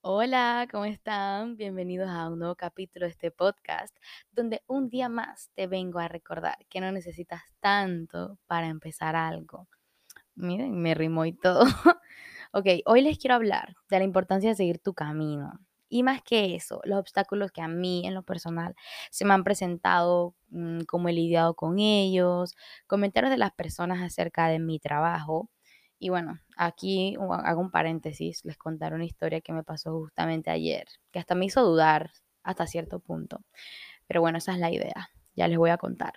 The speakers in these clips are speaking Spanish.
Hola, ¿cómo están? Bienvenidos a un nuevo capítulo de este podcast, donde un día más te vengo a recordar que no necesitas tanto para empezar algo. Miren, me rimó y todo. ok, hoy les quiero hablar de la importancia de seguir tu camino. Y más que eso, los obstáculos que a mí en lo personal se me han presentado, mm, cómo he lidiado con ellos, comentarios de las personas acerca de mi trabajo y bueno, aquí hago un paréntesis, les contaré una historia que me pasó justamente ayer, que hasta me hizo dudar hasta cierto punto. Pero bueno, esa es la idea, ya les voy a contar.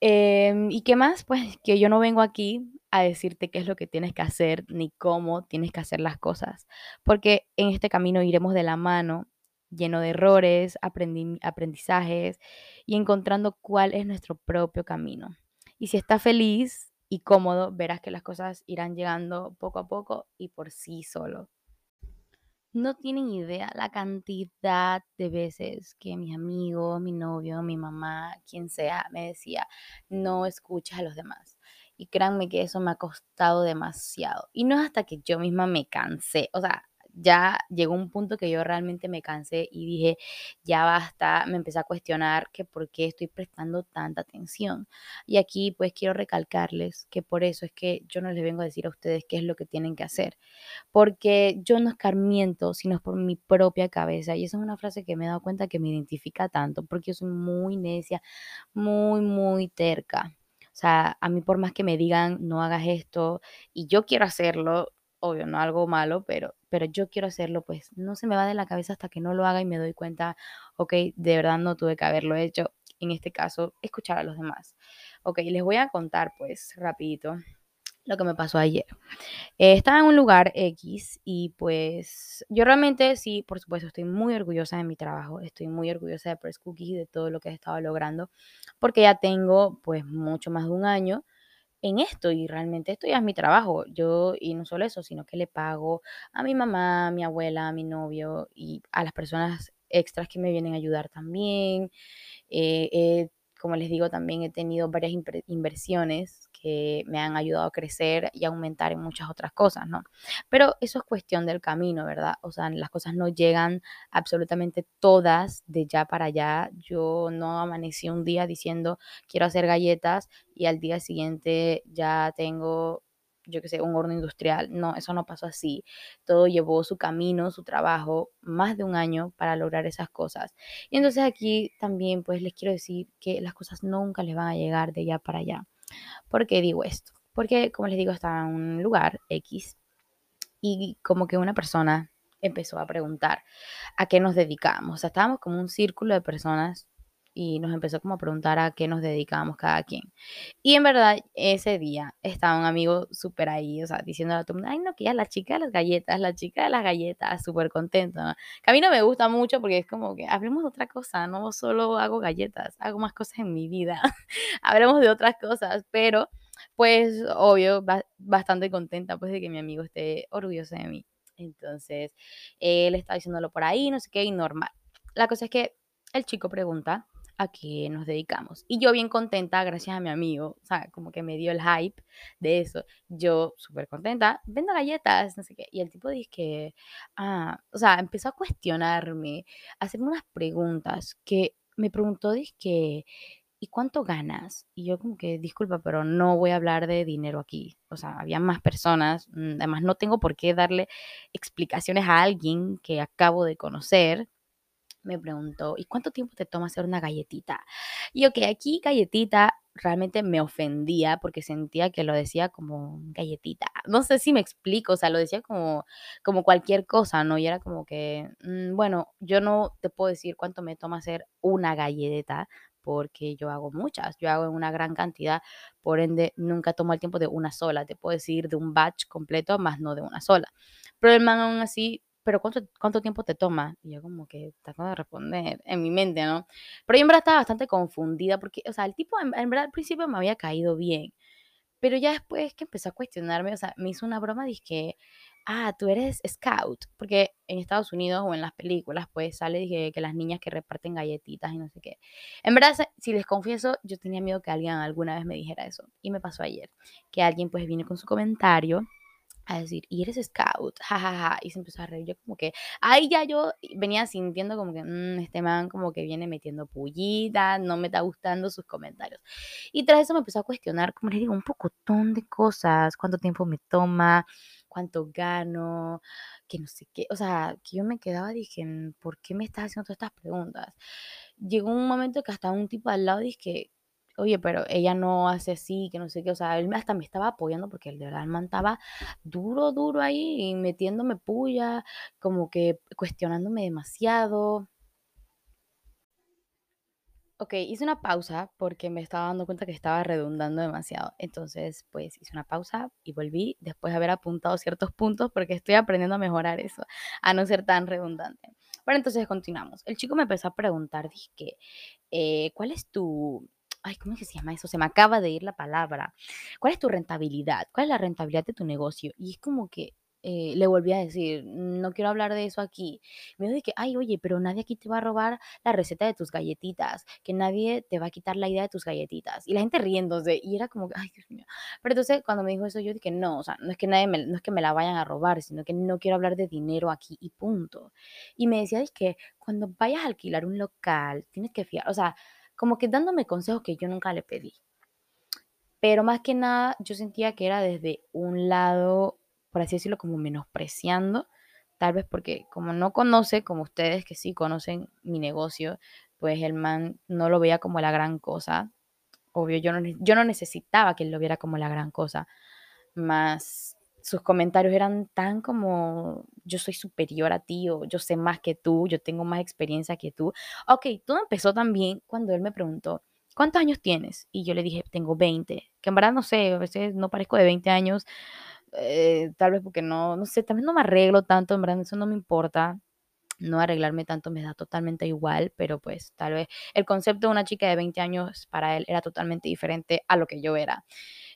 Em, ¿y qué más? Pues que yo no vengo aquí a decirte qué es lo que tienes que hacer ni cómo tienes que hacer las cosas, porque en este camino iremos de la mano, lleno de errores, aprendi- aprendizajes y encontrando cuál es nuestro propio camino. Y si estás feliz y cómodo, verás que las cosas irán llegando poco a poco y por sí solo. No tienen idea la cantidad de veces que mis amigos, mi novio, mi mamá, quien sea, me decía, no escuches a los demás. Y créanme que eso me ha costado demasiado. Y no es hasta que yo misma me cansé. O sea, ya llegó un punto que yo realmente me cansé y dije, ya basta, me empecé a cuestionar que por qué estoy prestando tanta atención. Y aquí pues quiero recalcarles que por eso es que yo no les vengo a decir a ustedes qué es lo que tienen que hacer porque yo no escarmiento, sino por mi propia cabeza. Y esa es una frase que me he dado cuenta que me identifica tanto, porque yo soy muy necia, muy, muy terca. O sea, a mí por más que me digan, no hagas esto, y yo quiero hacerlo, obvio, no algo malo, pero, pero yo quiero hacerlo, pues no se me va de la cabeza hasta que no lo haga y me doy cuenta, ok, de verdad no tuve que haberlo hecho. En este caso, escuchar a los demás. Ok, les voy a contar pues rapidito lo que me pasó ayer. Eh, estaba en un lugar X y pues yo realmente sí, por supuesto, estoy muy orgullosa de mi trabajo, estoy muy orgullosa de Press Cookies y de todo lo que he estado logrando, porque ya tengo pues mucho más de un año en esto y realmente esto ya es mi trabajo. Yo, y no solo eso, sino que le pago a mi mamá, a mi abuela, a mi novio y a las personas extras que me vienen a ayudar también. Eh, como les digo, también he tenido varias inversiones que me han ayudado a crecer y aumentar en muchas otras cosas, ¿no? Pero eso es cuestión del camino, ¿verdad? O sea, las cosas no llegan absolutamente todas de ya para allá. Yo no amanecí un día diciendo quiero hacer galletas y al día siguiente ya tengo, yo qué sé, un horno industrial. No, eso no pasó así. Todo llevó su camino, su trabajo, más de un año para lograr esas cosas. Y entonces aquí también pues les quiero decir que las cosas nunca les van a llegar de allá para allá. ¿Por qué digo esto? Porque como les digo, estaba en un lugar X y como que una persona empezó a preguntar a qué nos dedicamos. O sea, estábamos como un círculo de personas y nos empezó como a preguntar a qué nos dedicábamos cada quien. Y en verdad, ese día estaba un amigo súper ahí, o sea, diciendo a todo mundo, ay, no, que ya la chica de las galletas, la chica de las galletas, súper contento, ¿no? Que a mí no me gusta mucho porque es como que hablemos de otra cosa, no solo hago galletas, hago más cosas en mi vida, hablemos de otras cosas, pero pues obvio, ba- bastante contenta pues de que mi amigo esté orgulloso de mí. Entonces, él está diciéndolo por ahí, no sé qué, y normal. La cosa es que el chico pregunta a qué nos dedicamos. Y yo bien contenta, gracias a mi amigo, o sea, como que me dio el hype de eso. Yo súper contenta, vendo galletas, no sé qué. Y el tipo dice que, ah, o sea, empezó a cuestionarme, a hacerme unas preguntas que me preguntó, dice que, ¿y cuánto ganas? Y yo como que, disculpa, pero no voy a hablar de dinero aquí. O sea, había más personas, mm, además no tengo por qué darle explicaciones a alguien que acabo de conocer me preguntó, ¿y cuánto tiempo te toma hacer una galletita? Y que aquí galletita realmente me ofendía porque sentía que lo decía como galletita. No sé si me explico, o sea, lo decía como, como cualquier cosa, ¿no? Y era como que, mm, bueno, yo no te puedo decir cuánto me toma hacer una galleta porque yo hago muchas, yo hago una gran cantidad, por ende nunca tomo el tiempo de una sola, te puedo decir de un batch completo, más no de una sola. Pero el man aún así pero ¿cuánto, cuánto tiempo te toma? Y yo como que tratando de responder en mi mente, ¿no? Pero yo en verdad estaba bastante confundida porque, o sea, el tipo en, en verdad al principio me había caído bien, pero ya después que empezó a cuestionarme, o sea, me hizo una broma, dije, ah, tú eres scout, porque en Estados Unidos o en las películas, pues sale dije, que las niñas que reparten galletitas y no sé qué. En verdad, si les confieso, yo tenía miedo que alguien alguna vez me dijera eso, y me pasó ayer, que alguien pues vino con su comentario a decir, y eres scout, jajaja, y se empezó a reír. Yo como que, ahí ya yo venía sintiendo como que, "Mm, este man como que viene metiendo pullita, no me está gustando sus comentarios. Y tras eso me empezó a cuestionar, como les digo, un pocotón de cosas, cuánto tiempo me toma, cuánto gano, que no sé qué, o sea, que yo me quedaba, dije, "Mm, ¿por qué me estás haciendo todas estas preguntas? Llegó un momento que hasta un tipo al lado dije, oye, pero ella no hace así, que no sé qué, o sea, él hasta me estaba apoyando porque el de verdad el man duro, duro ahí metiéndome puya, como que cuestionándome demasiado. Ok, hice una pausa porque me estaba dando cuenta que estaba redundando demasiado. Entonces, pues hice una pausa y volví después de haber apuntado ciertos puntos porque estoy aprendiendo a mejorar eso, a no ser tan redundante. Bueno, entonces continuamos. El chico me empezó a preguntar, dije, eh, ¿cuál es tu... Ay, ¿cómo es que se llama eso? Se me acaba de ir la palabra. ¿Cuál es tu rentabilidad? ¿Cuál es la rentabilidad de tu negocio? Y es como que eh, le volví a decir, no quiero hablar de eso aquí. Me dijo que, ay, oye, pero nadie aquí te va a robar la receta de tus galletitas, que nadie te va a quitar la idea de tus galletitas. Y la gente riéndose, y era como ay, Dios mío. Pero entonces cuando me dijo eso, yo dije, no, o sea, no es que nadie me, no es que me la vayan a robar, sino que no quiero hablar de dinero aquí y punto. Y me decía, es que cuando vayas a alquilar un local, tienes que fiar, o sea, como que dándome consejos que yo nunca le pedí. Pero más que nada, yo sentía que era desde un lado, por así decirlo, como menospreciando, tal vez porque como no conoce, como ustedes que sí conocen mi negocio, pues el man no lo veía como la gran cosa. Obvio, yo no, yo no necesitaba que él lo viera como la gran cosa, más sus comentarios eran tan como yo soy superior a ti o yo sé más que tú, yo tengo más experiencia que tú. Ok, todo empezó también cuando él me preguntó, ¿cuántos años tienes? Y yo le dije, tengo 20, que en verdad no sé, a veces no parezco de 20 años, eh, tal vez porque no, no sé, también no me arreglo tanto, en verdad eso no me importa. No arreglarme tanto me da totalmente igual, pero pues tal vez el concepto de una chica de 20 años para él era totalmente diferente a lo que yo era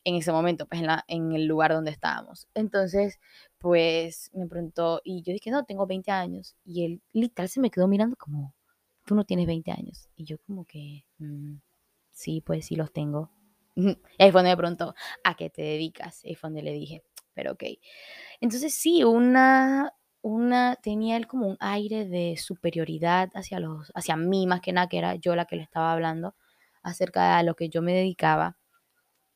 en ese momento, pues en, la, en el lugar donde estábamos. Entonces, pues me preguntó y yo dije, no, tengo 20 años. Y él literal se me quedó mirando como, tú no tienes 20 años. Y yo como que, "Mm, sí, pues sí los tengo. Y ahí fue donde me preguntó, ¿a qué te dedicas? Y ahí fue donde le dije, pero ok. Entonces sí, una, una, tenía él como un aire de superioridad hacia los, hacia mí, más que nada, que era yo la que le estaba hablando acerca de a lo que yo me dedicaba.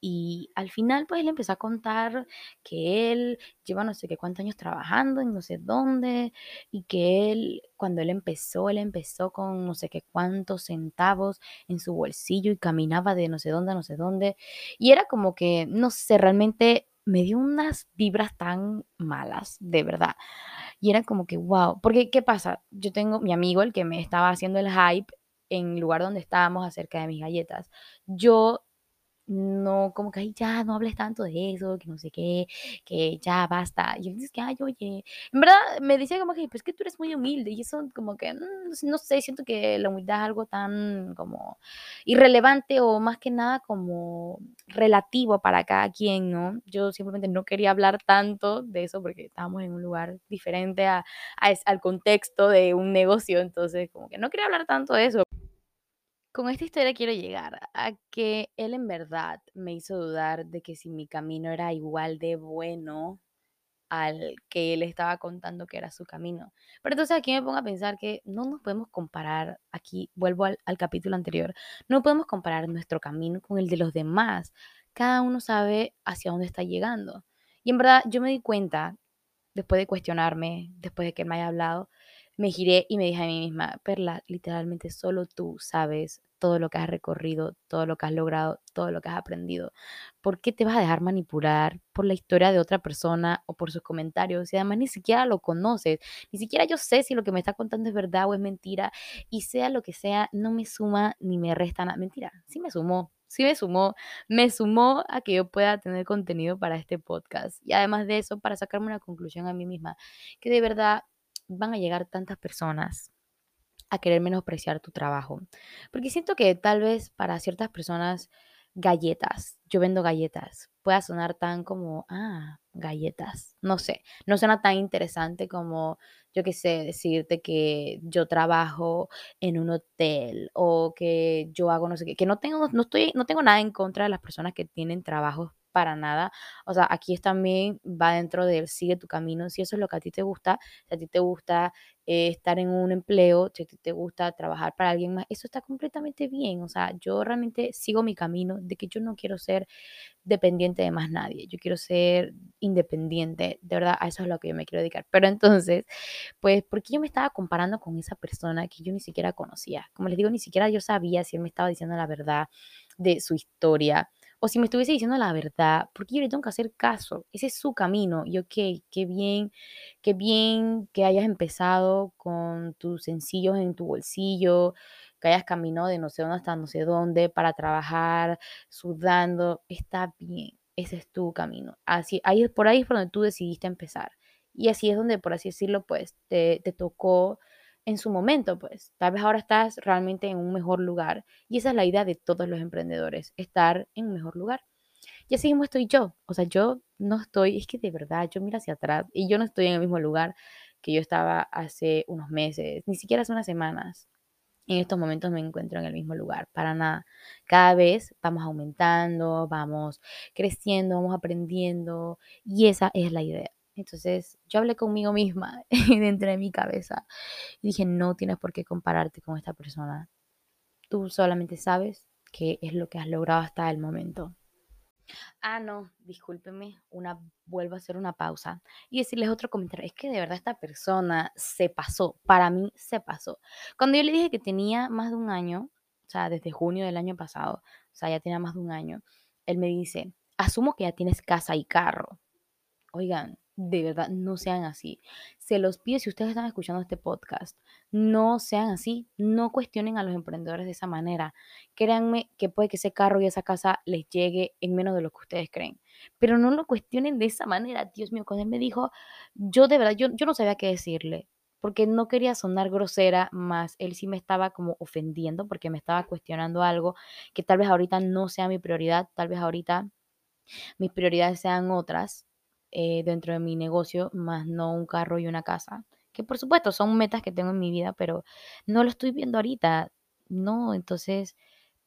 Y al final, pues, él empezó a contar que él lleva no sé qué cuántos años trabajando en no sé dónde, y que él, cuando él empezó, él empezó con no sé qué cuántos centavos en su bolsillo y caminaba de no sé dónde a no sé dónde. Y era como que, no sé, realmente me dio unas vibras tan malas, de verdad. Y era como que, wow, porque ¿qué pasa? Yo tengo mi amigo, el que me estaba haciendo el hype en el lugar donde estábamos acerca de mis galletas. Yo no, como que, ay, ya, no hables tanto de eso, que no sé qué, que ya basta. Y él que, ay, oye, en verdad me decía como que, pues que tú eres muy humilde y eso como que, mm, no sé, siento que la humildad es algo tan como irrelevante o más que nada como relativo para cada quien, ¿no? Yo simplemente no quería hablar tanto de eso porque estábamos en un lugar diferente a, al contexto de un negocio, entonces como que no quería hablar tanto de eso. Con esta historia quiero llegar a que él en verdad me hizo dudar de que si mi camino era igual de bueno al que él estaba contando que era su camino. Pero entonces aquí me pongo a pensar que no nos podemos comparar, aquí vuelvo al, capítulo anterior, no podemos comparar nuestro camino con el de los demás. Cada uno sabe hacia dónde está llegando. Y en verdad yo me di cuenta después de cuestionarme, después de que él me haya hablado, me giré y me dije a mí misma, Perla, literalmente solo tú sabes todo lo que has recorrido, todo lo que has logrado, todo lo que has aprendido. ¿Por qué te vas a dejar manipular por la historia de otra persona o por sus comentarios? Y además ni siquiera lo conoces, ni siquiera yo sé si lo que me está contando es verdad o es mentira. Y sea lo que sea, no me suma ni me resta nada. Mentira, sí me sumó, sí me sumó, me sumó a que yo pueda tener contenido para este podcast. Y además de eso, para sacarme una conclusión a mí misma, que de verdad van a llegar tantas personas a querer menospreciar tu trabajo. Porque siento que tal vez para ciertas personas galletas, yo vendo galletas, pueda sonar tan como, ah, galletas, no sé, no suena tan interesante como, yo qué sé, decirte que yo trabajo en un hotel o que yo hago no sé qué, que no tengo, no estoy, no tengo nada en contra de las personas que tienen trabajos para nada. O sea, aquí es también va dentro del sigue tu camino, si eso es lo que a ti te gusta, si a ti te gusta eh, estar en un empleo, si a ti te gusta trabajar para alguien más, eso está completamente bien. O sea, yo realmente sigo mi camino de que yo no quiero ser dependiente de más nadie, yo quiero ser independiente, de verdad, a eso es lo que yo me quiero dedicar. Pero entonces, pues, ¿por qué yo me estaba comparando con esa persona que yo ni siquiera conocía? Como les digo, ni siquiera yo sabía si él me estaba diciendo la verdad de su historia o si me estuviese diciendo la verdad, porque yo le tengo que hacer caso. Ese es su camino. Y ok, qué bien, qué bien que hayas empezado con tus sencillos en tu bolsillo, que hayas caminado de no sé dónde hasta no sé dónde para trabajar, sudando. Está bien. Ese es tu camino. Así, ahí, por ahí es por donde tú decidiste empezar. Y así es donde, por así decirlo, pues te, te tocó en su momento, pues tal vez ahora estás realmente en un mejor lugar y esa es la idea de todos los emprendedores, estar en un mejor lugar. Y así mismo estoy yo, o sea, yo no estoy, es que de verdad, yo miro hacia atrás y yo no estoy en el mismo lugar que yo estaba hace unos meses, ni siquiera hace unas semanas. En estos momentos me encuentro en el mismo lugar, para nada. Cada vez vamos aumentando, vamos creciendo, vamos aprendiendo y esa es la idea. Entonces yo hablé conmigo misma dentro de mi cabeza y dije, no tienes por qué compararte con esta persona. Tú solamente sabes qué es lo que has logrado hasta el momento. Ah, no, discúlpeme, una, vuelvo a hacer una pausa y decirles otro comentario. Es que de verdad esta persona se pasó, para mí se pasó. Cuando yo le dije que tenía más de un año, o sea, desde junio del año pasado, o sea, ya tenía más de un año, él me dice, asumo que ya tienes casa y carro. Oigan, de verdad, no sean así. Se los pido si ustedes están escuchando este podcast, no sean así, no cuestionen a los emprendedores de esa manera. Créanme que puede que ese carro y esa casa les llegue en menos de lo que ustedes creen, pero no lo cuestionen de esa manera. Dios mío, cuando él me dijo, yo de verdad, yo, yo no sabía qué decirle, porque no quería sonar grosera, más él sí me estaba como ofendiendo porque me estaba cuestionando algo que tal vez ahorita no sea mi prioridad, tal vez ahorita mis prioridades sean otras eh, dentro de mi negocio, más no un carro y una casa. Que por supuesto son metas que tengo en mi vida, pero no lo estoy viendo ahorita. No, entonces,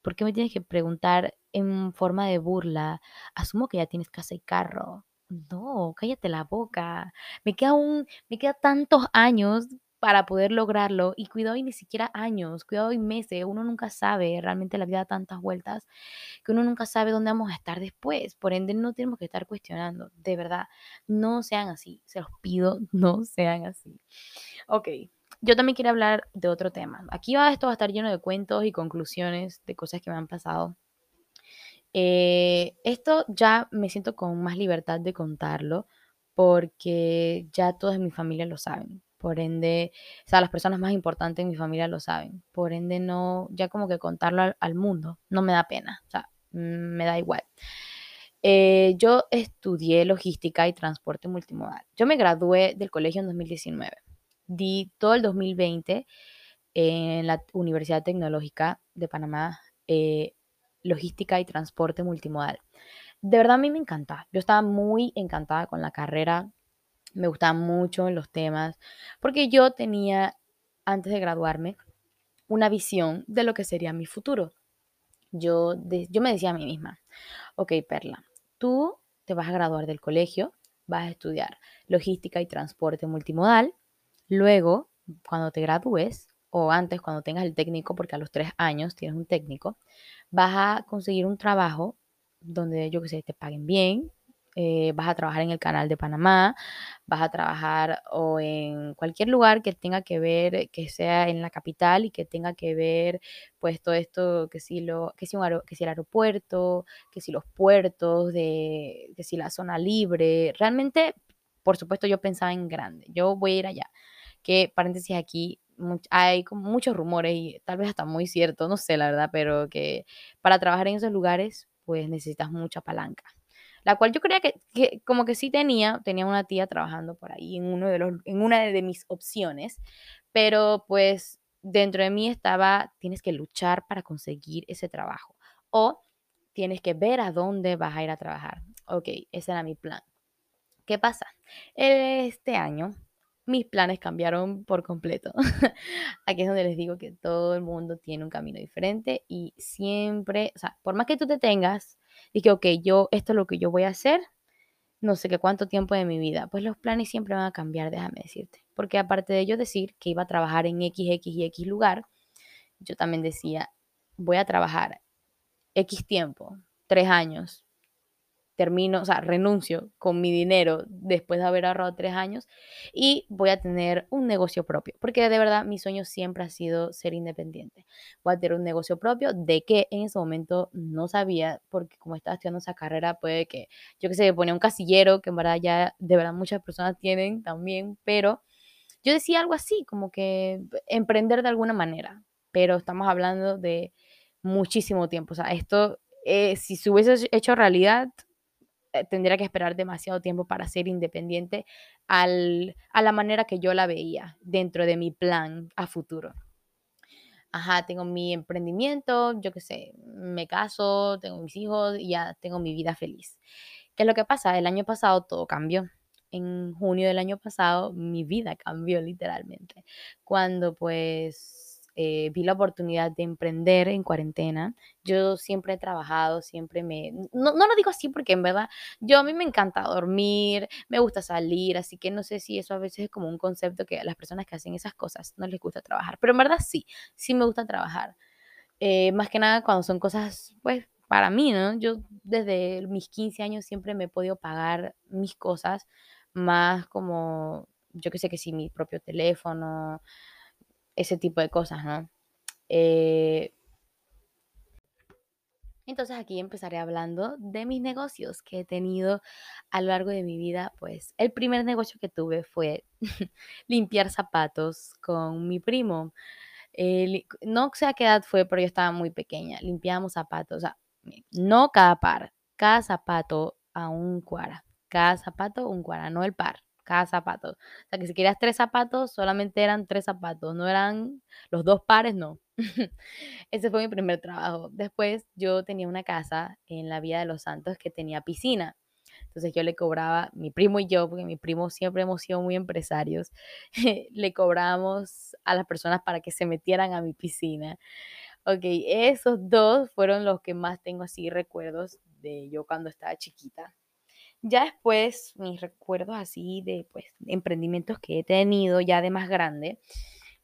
¿por qué me tienes que preguntar en forma de burla? Asumo que ya tienes casa y carro. No, cállate la boca. Me queda un, me queda tantos años para poder lograrlo y cuidado y ni siquiera años, cuidado y meses, uno nunca sabe, realmente la vida da tantas vueltas que uno nunca sabe dónde vamos a estar después, por ende no tenemos que estar cuestionando, de verdad, no sean así, se los pido, no sean así. Ok, yo también quiero hablar de otro tema. Aquí va, esto va a estar lleno de cuentos y conclusiones de cosas que me han pasado. Eh, esto ya me siento con más libertad de contarlo porque ya todos en mi familia lo saben. Por ende, o sea, las personas más importantes en mi familia lo saben. Por ende, no, ya como que contarlo al, mundo no me da pena. O sea, me da igual. Eh, yo estudié logística y transporte multimodal. Yo me gradué del colegio en 2019. Di todo el 2020 en la Universidad Tecnológica de Panamá, eh, logística y transporte multimodal. De verdad a mí me encanta. Yo estaba muy encantada con la carrera me gustaban mucho los temas, porque yo tenía, antes de graduarme, una visión de lo que sería mi futuro. Yo, yo me decía a mí misma, ok, Perla, tú te vas a graduar del colegio, vas a estudiar logística y transporte multimodal, luego, cuando te gradúes, o antes, cuando tengas el técnico, porque a los tres años tienes un técnico, vas a conseguir un trabajo donde, yo que sé, te paguen bien, eh, vas a trabajar en el canal de Panamá, vas a trabajar o en cualquier lugar que tenga que ver, que sea en la capital y que tenga que ver, pues todo esto, que si, lo, que si, un el aeropuerto, que si los puertos, de, que si la zona libre. Realmente, por supuesto, yo pensaba en grande. Yo voy a ir allá. Que paréntesis aquí, hay como muchos rumores y tal vez hasta muy cierto, no sé la verdad, pero que para trabajar en esos lugares, pues necesitas mucha palanca la cual yo creía que, como que sí tenía, tenía una tía trabajando por ahí en, uno de los, en una de mis opciones, pero pues dentro de mí estaba, tienes que luchar para conseguir ese trabajo o tienes que ver a dónde vas a ir a trabajar. Ok, ese era mi plan. ¿Qué pasa? Este año mis planes cambiaron por completo. Aquí es donde les digo que todo el mundo tiene un camino diferente y siempre, o sea, por más que tú te tengas dije, ok, yo, esto es lo que yo voy a hacer, no sé qué cuánto tiempo de mi vida. Pues los planes siempre van a cambiar, déjame decirte. Porque aparte de yo decir que iba a trabajar en X, X y X lugar, yo también decía, voy a trabajar X tiempo, tres años, termino, o sea, renuncio con mi dinero después de haber ahorrado tres años y voy a tener un negocio propio, porque de verdad mi sueño siempre ha sido ser independiente. Voy a tener un negocio propio de que en ese momento no sabía, porque como estaba estudiando esa carrera, puede que, yo que sé, ponía un casillero, que en verdad ya de verdad muchas personas tienen también, pero yo decía algo así, como que emprender de alguna manera, pero estamos hablando de muchísimo tiempo, o sea, esto, eh, si se hubiese hecho realidad, tendría que esperar demasiado tiempo para ser independiente al, a la manera que yo la veía dentro de mi plan a futuro. Ajá, tengo mi emprendimiento, yo qué sé, me caso, tengo mis hijos y ya tengo mi vida feliz. ¿Qué es lo que pasa? El año pasado todo cambió. En junio del año pasado mi vida cambió literalmente. Cuando pues eh, vi la oportunidad de emprender en cuarentena. Yo siempre he trabajado, siempre me... No, no, lo digo así porque en verdad yo a mí me encanta dormir, me gusta salir, así que no sé si eso a veces es como un concepto que a las personas que hacen esas cosas no les gusta trabajar, pero en verdad sí, sí me gusta trabajar. Eh, más que nada cuando son cosas, pues, para mí, ¿no? Yo desde mis 15 años siempre me he podido pagar mis cosas, más como, yo que sé que si mi propio teléfono, ese tipo de cosas, ¿no? Eh, entonces aquí empezaré hablando de mis negocios que he tenido a lo largo de mi vida. Pues el primer negocio que tuve fue limpiar zapatos con mi primo. no sé a qué edad fue, pero yo estaba muy pequeña. Limpiábamos zapatos, o sea, no cada par, cada zapato a un cuara. Cada zapato un cuara, no el par cada zapato. O sea, que si querías tres zapatos, solamente eran tres zapatos, no eran los dos pares, no. Ese fue mi primer trabajo. Después yo tenía una casa en la Vía de los Santos que tenía piscina. Entonces yo le cobraba, mi primo y yo, porque mi primo siempre hemos sido muy empresarios, le cobrábamos a las personas para que se metieran a mi piscina. Ok, esos dos fueron los que más tengo así recuerdos de yo cuando estaba chiquita. Ya después, mis recuerdos así de pues, emprendimientos que he tenido ya de más grande,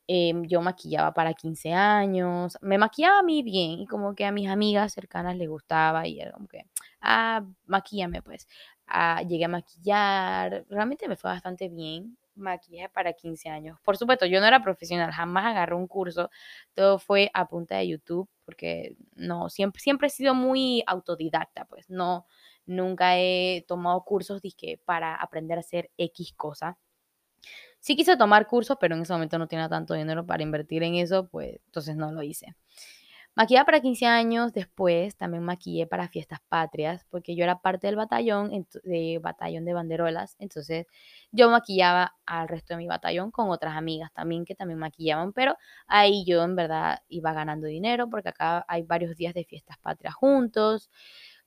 em, yo maquillaba para 15 años, me maquillaba a mí bien y como que a mis amigas cercanas les gustaba y era como que, ah, maquillame pues. Ah, llegué a maquillar, realmente me fue bastante bien, maquillaje para 15 años. Por supuesto, yo no era profesional, jamás agarré un curso, todo fue a punta de YouTube, porque no, siempre, siempre he sido muy autodidacta, pues no, nunca he tomado cursos para aprender a hacer X cosa. Sí quise tomar cursos, pero en ese momento no tenía tanto dinero para invertir en eso, pues entonces no lo hice. Maquillaba para 15 años, después también maquillé para fiestas patrias, porque yo era parte del batallón, de batallón de banderolas, entonces yo maquillaba al resto de mi batallón con otras amigas también que también maquillaban, pero ahí yo en verdad iba ganando dinero, porque acá hay varios días de fiestas patrias juntos,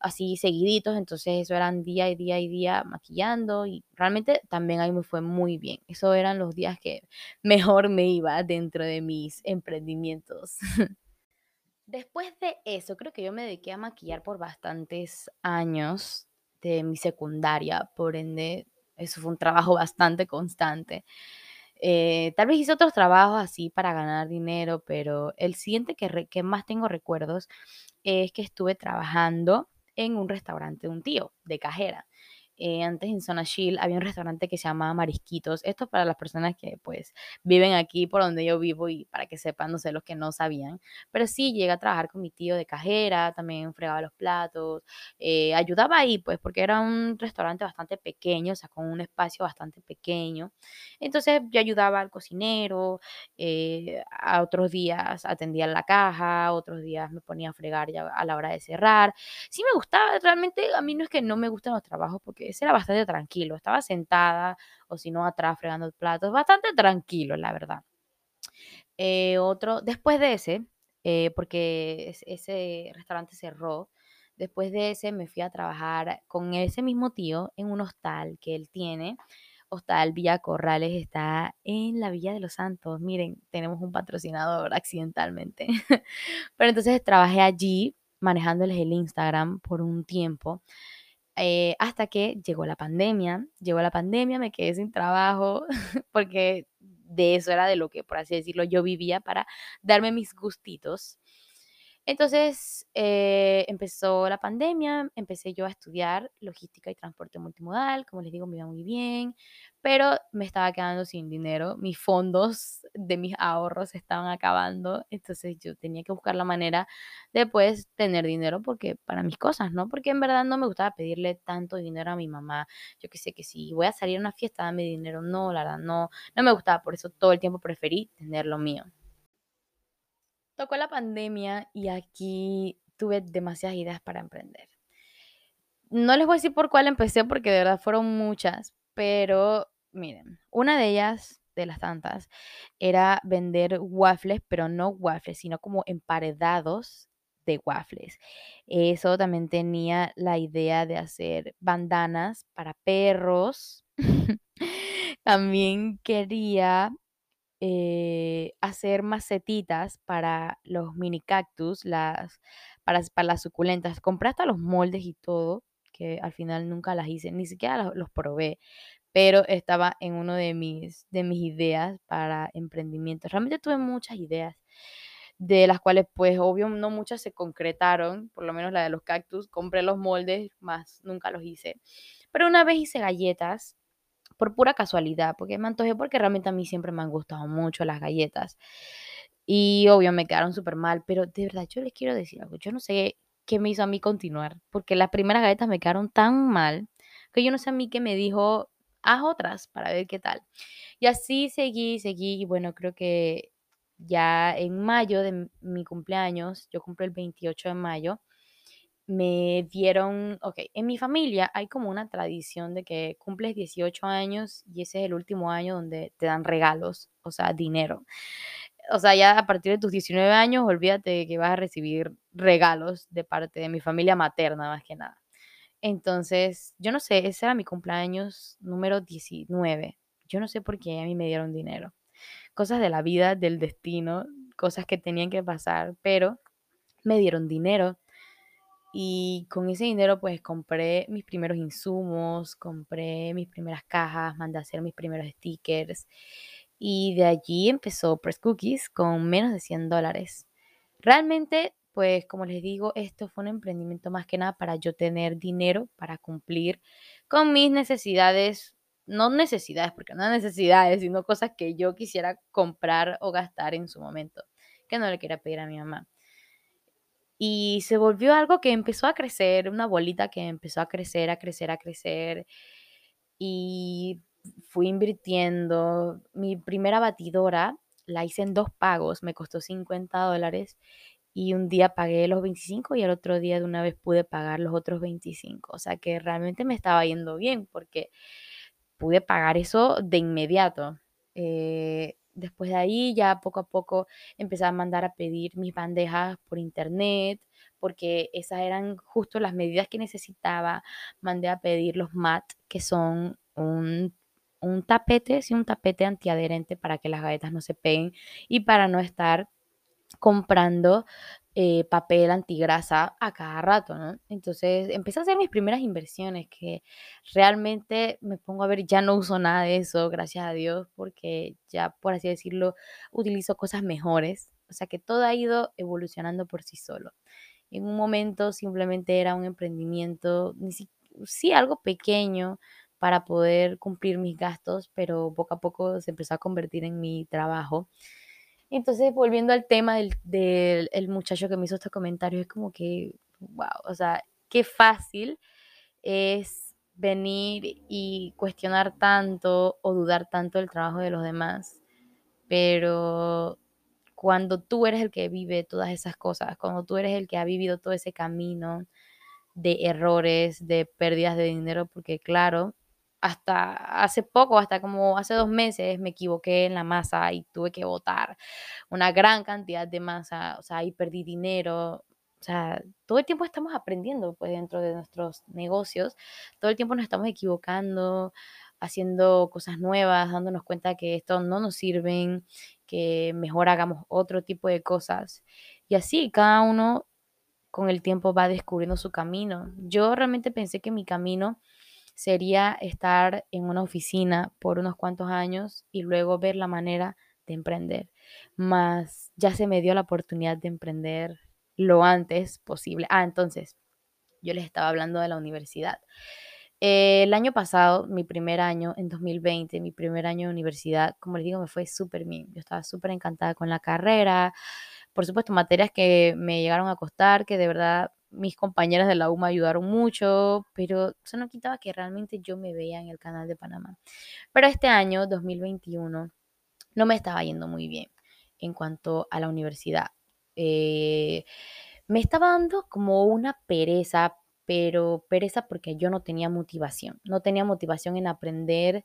así seguiditos, entonces eso eran día y día y día maquillando y realmente también ahí me fue muy bien. Eso eran los días que mejor me iba dentro de mis emprendimientos. Después de eso, creo que yo me dediqué a maquillar por bastantes años de mi secundaria, por ende, eso fue un trabajo bastante constante. Eh, tal vez hice otros trabajos así para ganar dinero, pero el siguiente que, que más tengo recuerdos es que estuve trabajando en un restaurante de un tío, de cajera. Eh, antes en Zona Chill había un restaurante que se llamaba Marisquitos. Esto es para las personas que pues viven aquí por donde yo vivo y para que sepan, no sé, los que no sabían. Pero sí, llegué a trabajar con mi tío de cajera, también fregaba los platos, eh, ayudaba ahí pues porque era un restaurante bastante pequeño, o sea, con un espacio bastante pequeño. Entonces yo ayudaba al cocinero, eh, a otros días atendía la caja, otros días me ponía a fregar ya a la hora de cerrar. Sí me gustaba, realmente a mí no es que no me gusten los trabajos porque ese era bastante tranquilo. Estaba sentada o si no atrás fregando platos, bastante tranquilo, la verdad. Eh, otro, después de ese, eh, porque ese restaurante cerró, después de ese me fui a trabajar con ese mismo tío en un hostal que él tiene. Hostal Villa Corrales está en la Villa de los Santos. Miren, tenemos un patrocinador accidentalmente. Pero entonces trabajé allí manejándoles el Instagram por un tiempo. Eh, hasta que llegó la pandemia, llegó la pandemia, me quedé sin trabajo, porque de eso era de lo que, por así decirlo, yo vivía para darme mis gustitos. Entonces eh, empezó la pandemia, empecé yo a estudiar logística y transporte multimodal, como les digo, me iba muy bien, pero me estaba quedando sin dinero, mis fondos de mis ahorros estaban acabando, entonces yo tenía que buscar la manera de pues tener dinero porque para mis cosas, ¿no? Porque en verdad no me gustaba pedirle tanto dinero a mi mamá, yo que sé que si voy a salir a una fiesta, dame dinero, no, la verdad, no, no me gustaba, por eso todo el tiempo preferí tener lo mío. Tocó la pandemia y aquí tuve demasiadas ideas para emprender. No les voy a decir por cuál empecé porque de verdad fueron muchas, pero miren, una de ellas, de las tantas, era vender waffles, pero no waffles, sino como emparedados de waffles. Eso también tenía la idea de hacer bandanas para perros. también quería eh, hacer macetitas para los mini cactus, las, para, para las suculentas. Compré hasta los moldes y todo, que al final nunca las hice, ni siquiera los, probé, pero estaba en uno de mis, de mis ideas para emprendimiento. Realmente tuve muchas ideas, de las cuales pues obvio no muchas se concretaron, por lo menos la de los cactus, compré los moldes, más nunca los hice. Pero una vez hice galletas por pura casualidad, porque me antojé porque realmente a mí siempre me han gustado mucho las galletas. Y obvio me quedaron súper mal, pero de verdad yo les quiero decir algo, yo no sé qué me hizo a mí continuar, porque las primeras galletas me quedaron tan mal que yo no sé a mí qué me dijo, haz otras para ver qué tal. Y así seguí, seguí, y bueno, creo que ya en mayo de mi cumpleaños, yo cumplo el 28 de mayo, me dieron, ok, en mi familia hay como una tradición de que cumples 18 años y ese es el último año donde te dan regalos, o sea, dinero. O sea, ya a partir de tus 19 años, olvídate que vas a recibir regalos de parte de mi familia materna, más que nada. Entonces, yo no sé, ese era mi cumpleaños número 19. Yo no sé por qué a mí me dieron dinero. Cosas de la vida, del destino, cosas que tenían que pasar, pero me dieron dinero y con ese dinero pues compré mis primeros insumos, compré mis primeras cajas, mandé a hacer mis primeros stickers. Y de allí empezó Press Cookies con menos de 100 dólares. Realmente, pues como les digo, esto fue un emprendimiento más que nada para yo tener dinero para cumplir con mis necesidades, no necesidades, porque no necesidades, sino cosas que yo quisiera comprar o gastar en su momento, que no le quería pedir a mi mamá. Y se volvió algo que empezó a crecer, una bolita que empezó a crecer, a crecer, a crecer. Y fui invirtiendo. Mi primera batidora la hice en dos pagos, me costó 50 dólares y un día pagué los 25 y el otro día de una vez pude pagar los otros 25. O sea que realmente me estaba yendo bien porque pude pagar eso de inmediato. Eh, después de ahí ya poco a poco empecé a mandar a pedir mis bandejas por internet, porque esas eran justo las medidas que necesitaba. Mandé a pedir los mat, que son un, un tapete, sí, un tapete antiadherente para que las galletas no se peguen y para no estar comprando eh, papel antigrasa a cada rato, ¿no? Entonces empecé a hacer mis primeras inversiones que realmente me pongo a ver, ya no uso nada de eso, gracias a Dios, porque ya, por así decirlo, utilizo cosas mejores. O sea que todo ha ido evolucionando por sí solo. En un momento simplemente era un emprendimiento, ni sí algo pequeño para poder cumplir mis gastos, pero poco a poco se empezó a convertir en mi trabajo. Entonces, volviendo al tema del, muchacho que me hizo estos comentarios, es como que, wow, o sea, qué fácil es venir y cuestionar tanto o dudar tanto del trabajo de los demás, pero cuando tú eres el que vive todas esas cosas, cuando tú eres el que ha vivido todo ese camino de errores, de pérdidas de dinero, porque claro, hasta hace poco, hasta como hace dos meses, me equivoqué en la masa y tuve que botar una gran cantidad de masa, o sea, ahí perdí dinero. O sea, todo el tiempo estamos aprendiendo, pues, dentro de nuestros negocios, todo el tiempo nos estamos equivocando, haciendo cosas nuevas, dándonos cuenta que esto no nos sirven, que mejor hagamos otro tipo de cosas. Y así, cada uno con el tiempo va descubriendo su camino. Yo realmente pensé que mi camino sería estar en una oficina por unos cuantos años y luego ver la manera de emprender. Más ya se me dio la oportunidad de emprender lo antes posible. Ah, entonces, yo les estaba hablando de la universidad. el año pasado, mi primer año, en 2020, mi primer año de universidad, como les digo, me fue súper bien. Yo estaba súper encantada con la carrera. Por supuesto, materias que me llegaron a costar, que de verdad mis compañeras de la U me ayudaron mucho, pero eso no quitaba que realmente yo me veía en el canal de Panamá. Pero este año, 2021, no me estaba yendo muy bien en cuanto a la universidad. Eh, me estaba dando como una pereza, pero pereza porque yo no tenía motivación, no tenía motivación en aprender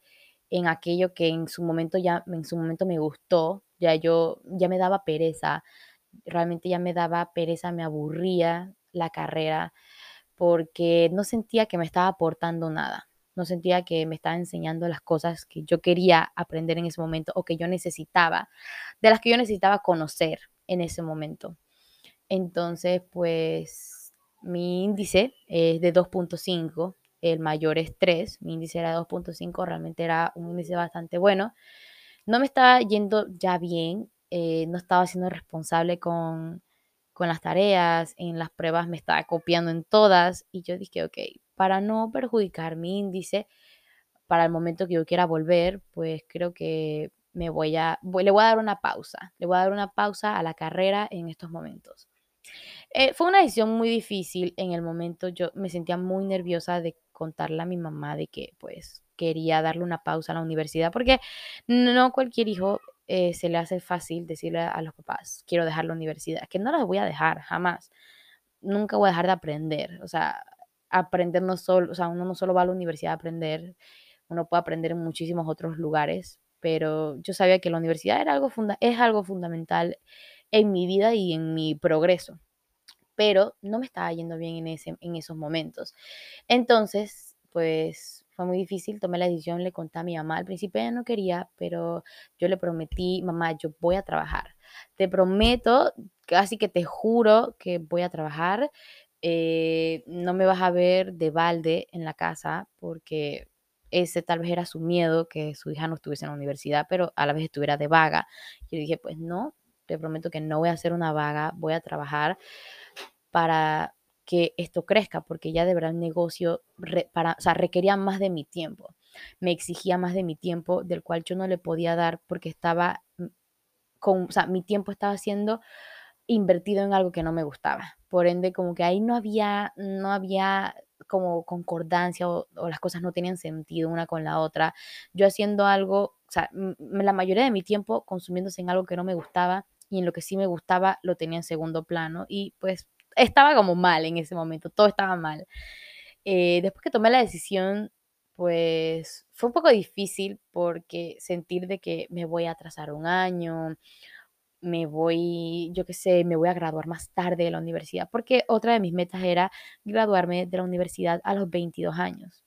en aquello que en su momento ya en su momento me gustó, ya yo ya me daba pereza, realmente ya me daba pereza, me aburría la carrera porque no sentía que me estaba aportando nada. No sentía que me estaba enseñando las cosas que yo quería aprender en ese momento o que yo necesitaba, de las que yo necesitaba conocer en ese momento. Entonces, pues mi índice es de 2.5, el mayor es 3, mi índice era 2.5, realmente era un índice bastante bueno. No me estaba yendo ya bien, eh, no estaba siendo responsable con, con las tareas, en las pruebas me estaba copiando en todas y yo dije, ok, para no perjudicar mi índice, para el momento que yo quiera volver, pues creo que me voy a, le voy a dar una pausa, le voy a dar una pausa a la carrera en estos momentos. Eh, fue una decisión muy difícil en el momento, yo me sentía muy nerviosa de contarle a mi mamá de que pues quería darle una pausa a la universidad, porque no cualquier hijo eh, se le hace fácil decirle a los papás, quiero dejar la universidad, que no las voy a dejar jamás, nunca voy a dejar de aprender, o sea, aprender no solo, o sea, uno no solo va a la universidad a aprender, uno puede aprender en muchísimos otros lugares, pero yo sabía que la universidad era algo funda es algo fundamental en mi vida y en mi progreso, pero no me estaba yendo bien en, ese, en esos momentos. Entonces, pues fue muy difícil, tomé la decisión, le conté a mi mamá, al principio ella no quería, pero yo le prometí, mamá, yo voy a trabajar, te prometo, casi que te juro que voy a trabajar, eh, no me vas a ver de balde en la casa porque ese tal vez era su miedo, que su hija no estuviese en la universidad, pero a la vez estuviera de vaga. Yo dije, pues no, te prometo que no voy a hacer una vaga, voy a trabajar para que esto crezca, porque ya de verdad el negocio para, o sea, requería más de mi tiempo, me exigía más de mi tiempo, del cual yo no le podía dar porque estaba mm, con, o sea, mi tiempo estaba siendo invertido en algo que no me gustaba. Por ende, como que ahí no había, no había como concordancia o, las cosas no tenían sentido una con la otra. Yo haciendo algo, o sea, la mayoría de mi tiempo consumiéndose en algo que no me gustaba y en lo que sí me gustaba lo tenía en segundo plano y pues estaba como mal en ese momento, todo estaba mal. Eh, después que tomé la decisión, pues fue un poco difícil porque sentir de que me voy a atrasar un año me voy, yo qué sé, me voy a graduar más tarde de la universidad, porque otra de mis metas era graduarme de la universidad a los 22 años.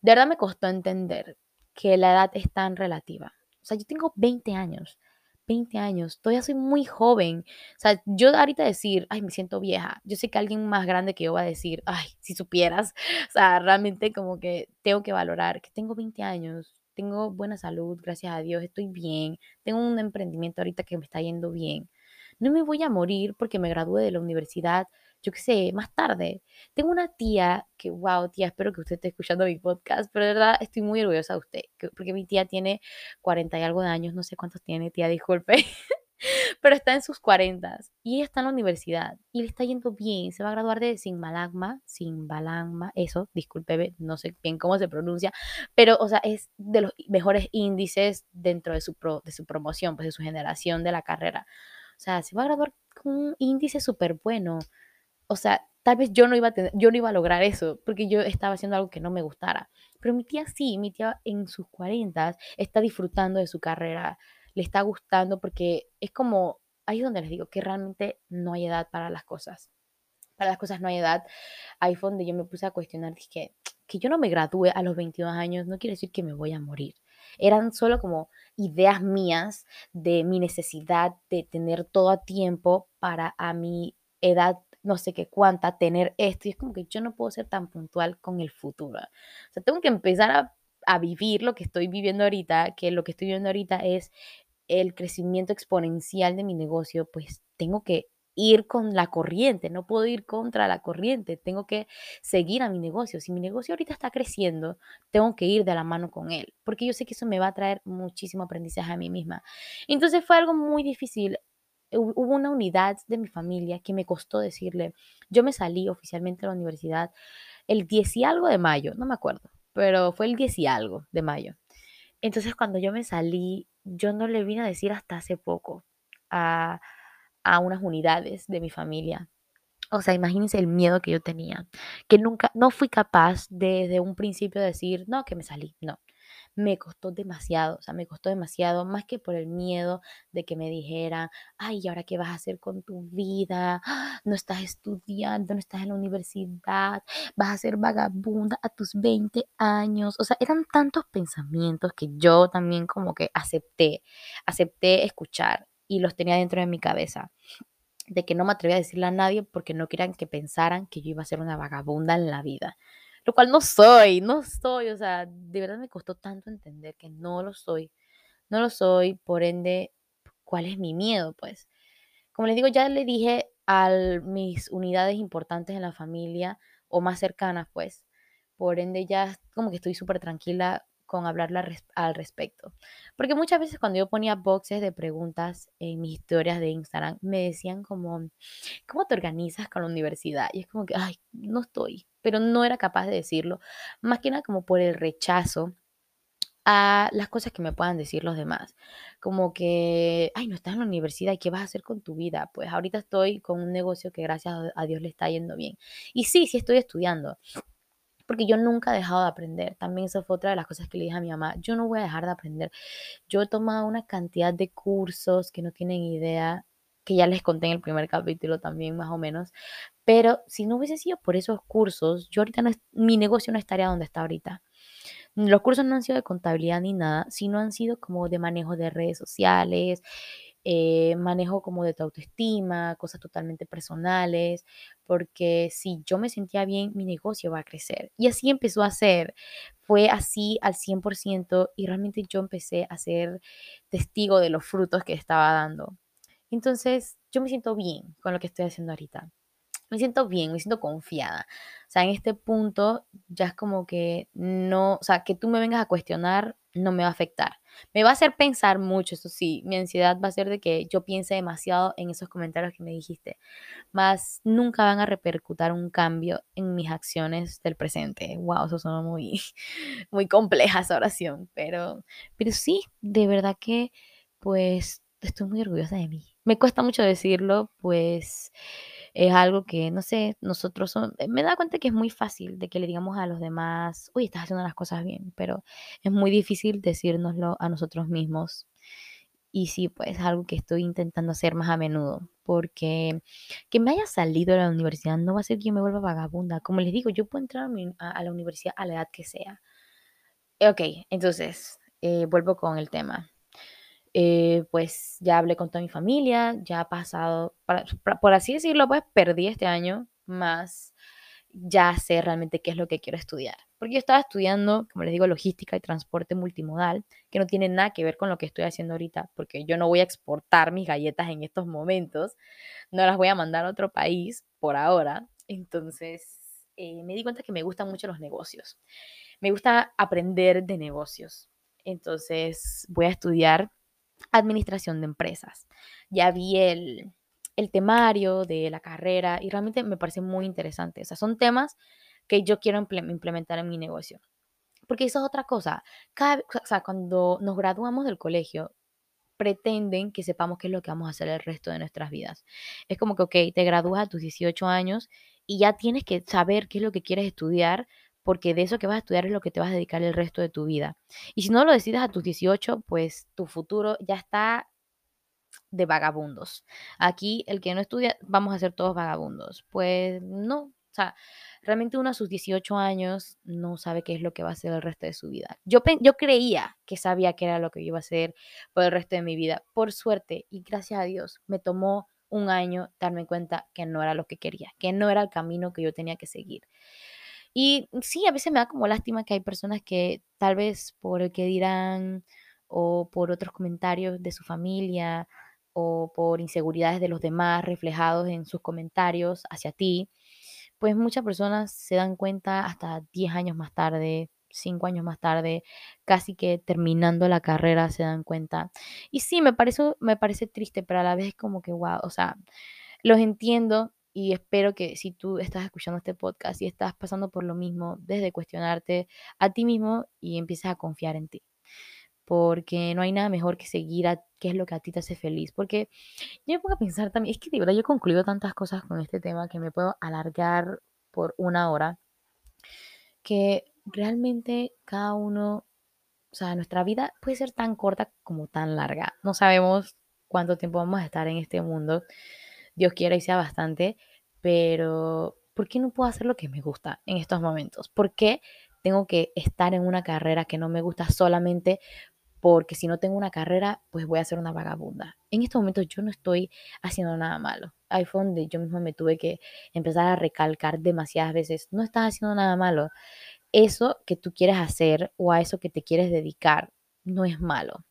De verdad me costó entender que la edad es tan relativa. O sea, yo tengo 20 años, 20 años, todavía soy muy joven. O sea, yo ahorita decir, ay, me siento vieja, yo sé que alguien más grande que yo va a decir, ay, si supieras. O sea, realmente como que tengo que valorar que tengo 20 años, tengo buena salud, gracias a Dios, estoy bien, tengo un emprendimiento ahorita que me está yendo bien. No me voy a morir porque me gradué de la universidad, yo qué sé, más tarde. Tengo una tía que, wow, tía, espero que usted esté escuchando mi podcast, pero de verdad estoy muy orgullosa de usted, porque mi tía tiene 40 y algo de años, no sé cuántos tiene, tía, disculpe. pero está en sus 40 y ella está en la universidad y le está yendo bien, se va a graduar de sin Simbalagma, eso, discúlpeme, no sé bien cómo se pronuncia, pero o sea, es de los mejores índices dentro de su, de su promoción, pues de su generación de la carrera. O sea, se va a graduar con un índice súper bueno. O sea, tal vez yo no iba a tener, yo no iba a lograr eso porque yo estaba haciendo algo que no me gustara. Pero mi tía sí, mi tía en sus 40 está disfrutando de su carrera, le está gustando porque es como, ahí es donde les digo que realmente no hay edad para las cosas. Para las cosas no hay edad. Ahí fue donde yo me puse a cuestionar, dije, que yo no me gradúe a los 22 años no quiere decir que me voy a morir. Eran solo como ideas mías de mi necesidad de tener todo a tiempo para a mi edad no sé qué cuánta, tener esto. Y es como que yo no puedo ser tan puntual con el futuro. O sea, tengo que empezar a, a vivir lo que estoy viviendo ahorita, que lo que estoy viviendo ahorita es el crecimiento exponencial de mi negocio, pues tengo que ir con la corriente, no puedo ir contra la corriente, tengo que seguir a mi negocio. Si mi negocio ahorita está creciendo, tengo que ir de la mano con él, porque yo sé que eso me va a traer muchísimo aprendizaje a mí misma. Entonces fue algo muy difícil. Hubo una unidad de mi familia que me costó decirle, yo me salí oficialmente de la universidad el 10 y algo de mayo, no me acuerdo, pero fue el 10 y algo de mayo. Entonces cuando yo me salí, yo no le vine a decir hasta hace poco a a unas unidades de mi familia. O sea, imagínense el miedo que yo tenía, que nunca, no fui capaz desde un principio de decir, no, que me salí, no. Me costó demasiado, o sea, me costó demasiado, más que por el miedo de que me dijeran, ay, ¿y ahora qué vas a hacer con tu vida? No estás estudiando, no estás en la universidad, vas a ser vagabunda a tus 20 años. O sea, eran tantos pensamientos que yo también como que acepté, acepté escuchar y los tenía dentro de mi cabeza de que no me atrevía a decirle a nadie porque no querían que pensaran que yo iba a ser una vagabunda en la vida. Lo cual no soy, no soy, o sea, de verdad me costó tanto entender que no lo soy. No lo soy, por ende, ¿cuál es mi miedo? Pues, como les digo, ya le dije a mis unidades importantes en la familia o más cercanas, pues, por ende ya como que estoy súper tranquila con hablarla al respecto. Porque muchas veces cuando yo ponía boxes de preguntas en mis historias de Instagram, me decían como, ¿cómo te organizas con la universidad? Y es como que, ay, no estoy, pero no era capaz de decirlo, más que nada como por el rechazo a las cosas que me puedan decir los demás. Como que, ay, no estás en la universidad, ¿y qué vas a hacer con tu vida? Pues ahorita estoy con un negocio que gracias a Dios le está yendo bien. Y sí, sí estoy estudiando, porque yo nunca he dejado de aprender. También esa fue otra de las cosas que le dije a mi mamá, yo no voy a dejar de aprender. Yo he tomado una cantidad de cursos que no tienen idea, que ya les conté en el primer capítulo también más o menos, pero si no hubiese sido por esos cursos, yo ahorita no, mi negocio no estaría donde está ahorita. Los cursos no han sido de contabilidad ni nada, sino han sido como de manejo de redes sociales, eh, manejo como de tu autoestima, cosas totalmente personales, porque si yo me sentía bien, mi negocio va a crecer. Y así empezó a ser. Fue así al 100% y realmente yo empecé a ser testigo de los frutos que estaba dando. Entonces, yo me siento bien con lo que estoy haciendo ahorita me siento bien, me siento confiada. O sea, en este punto ya es como que no, o sea, que tú me vengas a cuestionar no me va a afectar. Me va a hacer pensar mucho, eso sí, mi ansiedad va a ser de que yo piense demasiado en esos comentarios que me dijiste, más nunca van a repercutir un cambio en mis acciones del presente. Wow, eso suena muy, muy compleja esa oración, pero, pero sí, de verdad que pues estoy muy orgullosa de mí. Me cuesta mucho decirlo, pues es algo que, no sé, nosotros eh, me da cuenta que es muy fácil de que le digamos a los demás, uy, estás haciendo las cosas bien, pero es muy difícil decírnoslo a nosotros mismos. Y sí, pues es algo que estoy intentando hacer más a menudo, porque que me haya salido de la universidad no va a ser que yo me vuelva vagabunda. Como les digo, yo puedo entrar a, la universidad a la edad que sea. Ok, entonces, eh, vuelvo con el tema. Eh, pues ya hablé con toda mi familia, ya ha pasado, por así decirlo, pues perdí este año, más ya sé realmente qué es lo que quiero estudiar. Porque yo estaba estudiando, como les digo, logística y transporte multimodal, que no tiene nada que ver con lo que estoy haciendo ahorita, porque yo no voy a exportar mis galletas en estos momentos, no las voy a mandar a otro país por ahora. Entonces, eh, me di cuenta que me gustan mucho los negocios. Me gusta aprender de negocios. Entonces, voy a estudiar administración de empresas. Ya vi el, temario de la carrera y realmente me parece muy interesante. O son temas que yo quiero implementar en mi negocio. Porque eso es otra cosa. Cada, o sea, cuando nos graduamos del colegio, pretenden que sepamos qué es lo que vamos a hacer el resto de nuestras vidas. Es como que, ok, te gradúas a tus 18 años y ya tienes que saber qué es lo que quieres estudiar porque de eso que vas a estudiar es lo que te vas a dedicar el resto de tu vida. Y si no lo decides a tus 18, pues tu futuro ya está de vagabundos. Aquí el que no estudia, vamos a ser todos vagabundos. Pues no, o sea, realmente uno a sus 18 años no sabe qué es lo que va a hacer el resto de su vida. Yo, yo creía que sabía qué era lo que iba a hacer por el resto de mi vida. Por suerte y gracias a Dios, me tomó un año darme cuenta que no era lo que quería, que no era el camino que yo tenía que seguir. Y sí, a veces me da como lástima que hay personas que tal vez por el que dirán o por otros comentarios de su familia o por inseguridades de los demás reflejados en sus comentarios hacia ti, pues muchas personas se dan cuenta hasta 10 años más tarde, 5 años más tarde, casi que terminando la carrera se dan cuenta. Y sí, me parece, me parece triste, pero a la vez como que, wow, o sea, los entiendo y espero que si tú estás escuchando este podcast y estás pasando por lo mismo, desde cuestionarte a ti mismo y empieces a confiar en ti. Porque no hay nada mejor que seguir a qué es lo que a ti te hace feliz. Porque yo me pongo a pensar también, es que de verdad yo he concluido tantas cosas con este tema que me puedo alargar por una hora. Que realmente cada uno, o sea, nuestra vida puede ser tan corta como tan larga. No sabemos cuánto tiempo vamos a estar en este mundo. Dios quiera y sea bastante, pero ¿por qué no puedo hacer lo que me gusta en estos momentos? ¿Por qué tengo que estar en una carrera que no me gusta solamente porque si no tengo una carrera, pues voy a ser una vagabunda. En estos momentos yo no estoy haciendo nada malo. Ahí fue donde yo misma me tuve que empezar a recalcar demasiadas veces, no estás haciendo nada malo eso que tú quieres hacer o a eso que te quieres dedicar no es malo.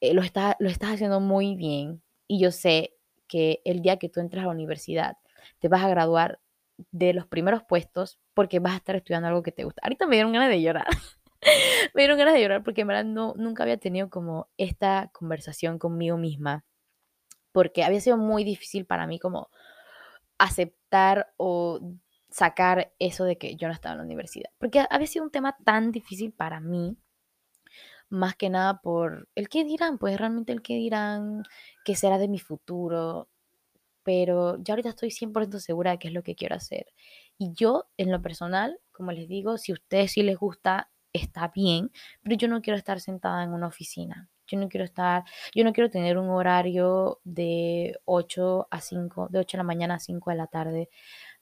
Eh, lo, está, lo estás haciendo muy bien y yo sé que el día que tú entras a la universidad te vas a graduar de los primeros puestos porque vas a estar estudiando algo que te gusta. Ahorita me dieron ganas de llorar. me dieron ganas de llorar porque en verdad no, nunca había tenido como esta conversación conmigo misma porque había sido muy difícil para mí como aceptar o sacar eso de que yo no estaba en la universidad. Porque había sido un tema tan difícil para mí, más que nada por el que dirán, pues realmente el que dirán, que será de mi futuro. Pero ya ahorita estoy 100% segura de qué es lo que quiero hacer. Y yo, en lo personal, como les digo, si a ustedes sí les gusta, está bien, pero yo no quiero estar sentada en una oficina. Yo no quiero estar, yo no quiero tener un horario de 8 a 5, de 8 de la mañana a 5 de la tarde.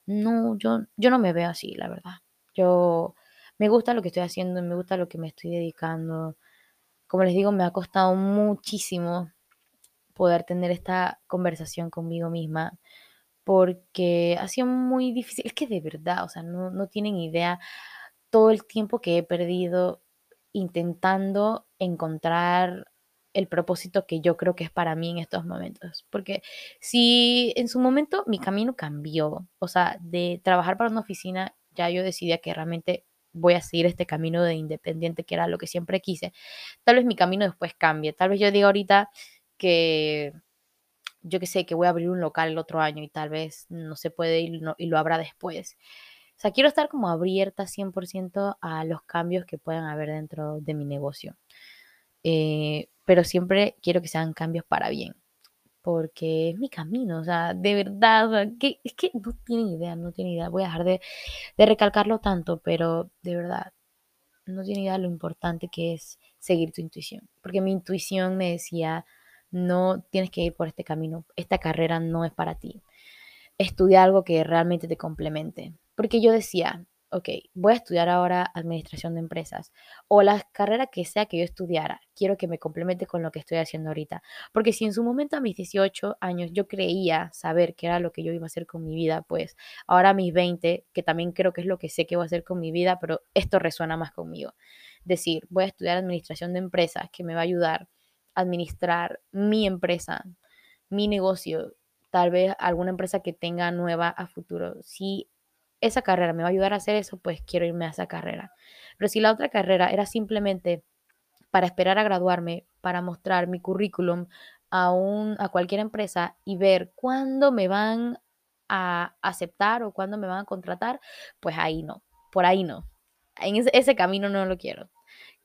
No, yo, yo no me veo así, la verdad. Yo me gusta lo que estoy haciendo, me gusta lo que me estoy dedicando. Como les digo, me ha costado muchísimo poder tener esta conversación conmigo misma porque ha sido muy difícil. Es que de verdad, o sea, no, no tienen idea todo el tiempo que he perdido intentando encontrar el propósito que yo creo que es para mí en estos momentos. Porque si en su momento mi camino cambió, o sea, de trabajar para una oficina, ya yo decidía que realmente voy a seguir este camino de independiente, que era lo que siempre quise. Tal vez mi camino después cambie. Tal vez yo diga ahorita que yo que sé, que voy a abrir un local el otro año y tal vez no se puede ir y lo habrá después. O sea, quiero estar como abierta 100% a los cambios que puedan haber dentro de mi negocio. Eh, pero siempre quiero que sean cambios para bien, porque es mi camino, o sea, de verdad, que, es que no tienen idea, no tienen idea, voy a dejar de, de recalcarlo tanto, pero de verdad, no tienen idea lo importante que es seguir tu intuición, porque mi intuición me decía, no tienes que ir por este camino, esta carrera no es para ti, estudia algo que realmente te complemente, porque yo decía, ok, voy a estudiar ahora administración de empresas o la carrera que sea que yo estudiara, quiero que me complemente con lo que estoy haciendo ahorita. Porque si en su momento a mis 18 años yo creía saber qué era lo que yo iba a hacer con mi vida, pues ahora a mis 20, que también creo que es lo que sé que voy a hacer con mi vida, pero esto resuena más conmigo. Decir, voy a estudiar administración de empresas que me va a ayudar a administrar mi empresa, mi negocio, tal vez alguna empresa que tenga nueva a futuro. Si esa carrera me va a ayudar a hacer eso, pues quiero irme a esa carrera. Pero si la otra carrera era simplemente para esperar a graduarme, para mostrar mi currículum a, un, a cualquier empresa y ver cuándo me van a aceptar o cuándo me van a contratar, pues ahí no, por ahí no. En ese, camino no lo quiero.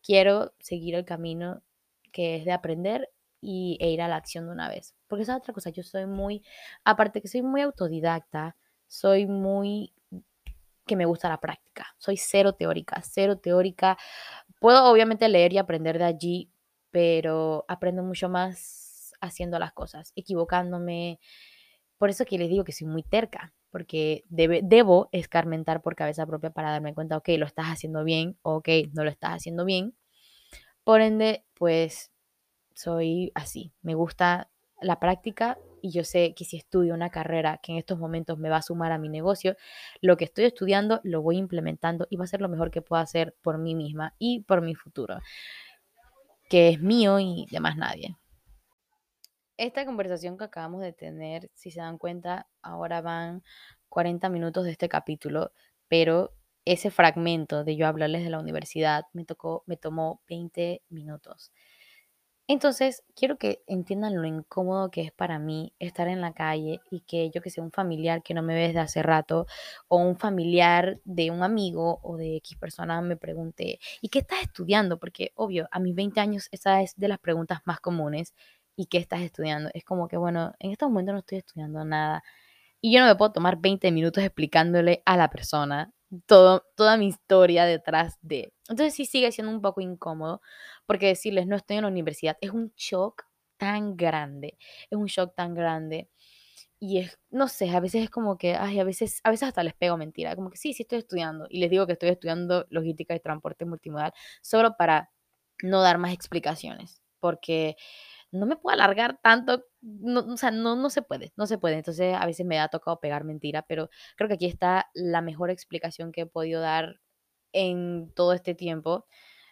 Quiero seguir el camino que es de aprender y, e ir a la acción de una vez. Porque esa es otra cosa, yo soy muy, aparte que soy muy autodidacta, soy muy que me gusta la práctica. Soy cero teórica, cero teórica. Puedo obviamente leer y aprender de allí, pero aprendo mucho más haciendo las cosas, equivocándome. Por eso que les digo que soy muy terca, porque debo escarmentar por cabeza propia para darme cuenta, ok, lo estás haciendo bien, ok, no lo estás haciendo bien. Por ende, pues soy así. Me gusta la práctica y yo sé que si estudio una carrera que en estos momentos me va a sumar a mi negocio, lo que estoy estudiando lo voy implementando y va a ser lo mejor que puedo hacer por mí misma y por mi futuro, que es mío y de más nadie. Esta conversación que acabamos de tener, si se dan cuenta, ahora van 40 minutos de este capítulo, pero ese fragmento de yo hablarles de la universidad me tocó, me tomó 20 minutos. Entonces, quiero que entiendan lo incómodo que es para mí estar en la calle y que yo que sé, un familiar que no me ve desde hace rato o un familiar de un amigo o de X persona me pregunte, ¿y qué estás estudiando? Porque, obvio, a mis 20 años esa es de las preguntas más comunes. ¿Y qué estás estudiando? Es como que, bueno, en este momento no estoy estudiando nada. Y yo no me puedo tomar 20 minutos explicándole a la persona todo, toda mi historia detrás de. Entonces sí sigue siendo un poco incómodo, porque decirles no estoy en la universidad es un shock tan grande, es un shock tan grande. Y es, no sé, a veces es como que, ay, a veces, a veces hasta les pego mentira, como que sí, sí estoy estudiando. Y les digo que estoy estudiando logística y transporte multimodal, solo para no dar más explicaciones, porque no me puedo alargar tanto, no, o sea, no, no se puede, no se puede. Entonces a veces me ha tocado pegar mentira, pero creo que aquí está la mejor explicación que he podido dar en todo este tiempo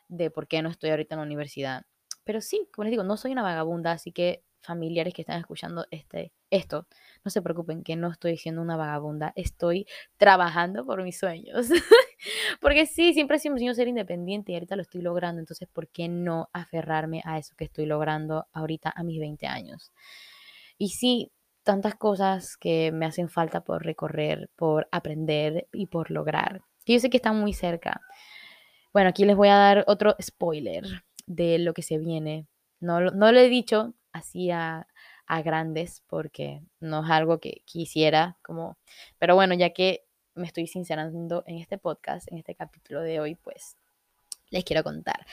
de por qué no estoy ahorita en la universidad. Pero sí, como les digo, no soy una vagabunda, así que familiares que están escuchando este, esto, no se preocupen que no estoy siendo una vagabunda, estoy trabajando por mis sueños. Porque sí, siempre sido ser independiente y ahorita lo estoy logrando, entonces ¿por qué no aferrarme a eso que estoy logrando ahorita a mis 20 años? Y sí, tantas cosas que me hacen falta por recorrer, por aprender y por lograr. Yo sé que están muy cerca. Bueno, aquí les voy a dar otro spoiler de lo que se viene. No, no lo he dicho así a, grandes porque no es algo que quisiera como, pero bueno, ya que me estoy sincerando en este podcast, en este capítulo de hoy, pues les quiero contar.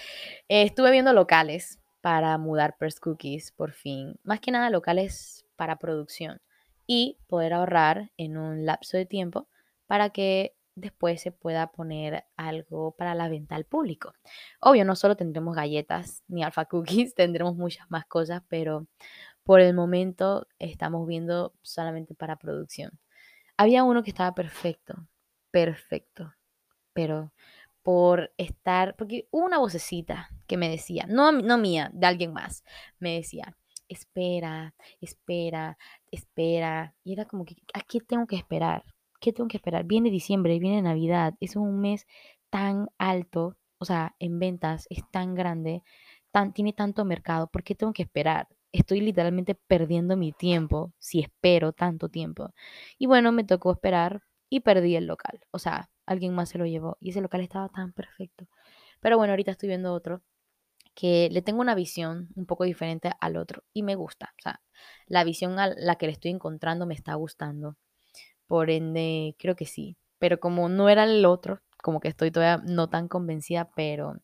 estuve viendo locales para mudar Press Cookies por fin, más que nada locales para producción y poder ahorrar en un lapso de tiempo para que después se pueda poner algo para la venta al público. Obvio, no solo tendremos galletas ni alfa cookies, tendremos muchas más cosas, pero por el momento estamos viendo solamente para producción. Había uno que estaba perfecto, perfecto, pero por estar, porque hubo una vocecita que me decía, no, no mía, de alguien más, me decía, espera, espera, espera. Y era como que, ¿a qué tengo que esperar? ¿Qué tengo que esperar? Viene diciembre, viene Navidad, es un mes tan alto, o sea, en ventas es tan grande, tan, tiene tanto mercado, ¿por qué tengo que esperar? estoy literalmente perdiendo mi tiempo si espero tanto tiempo. Y bueno, me tocó esperar y perdí el local. O sea, alguien más se lo llevó y ese local estaba tan perfecto. Pero bueno, ahorita estoy viendo otro que le tengo una visión un poco diferente al otro y me gusta. O sea, la visión a la que le estoy encontrando me está gustando. Por ende, creo que sí. Pero como no era el otro, como que estoy todavía no tan convencida, pero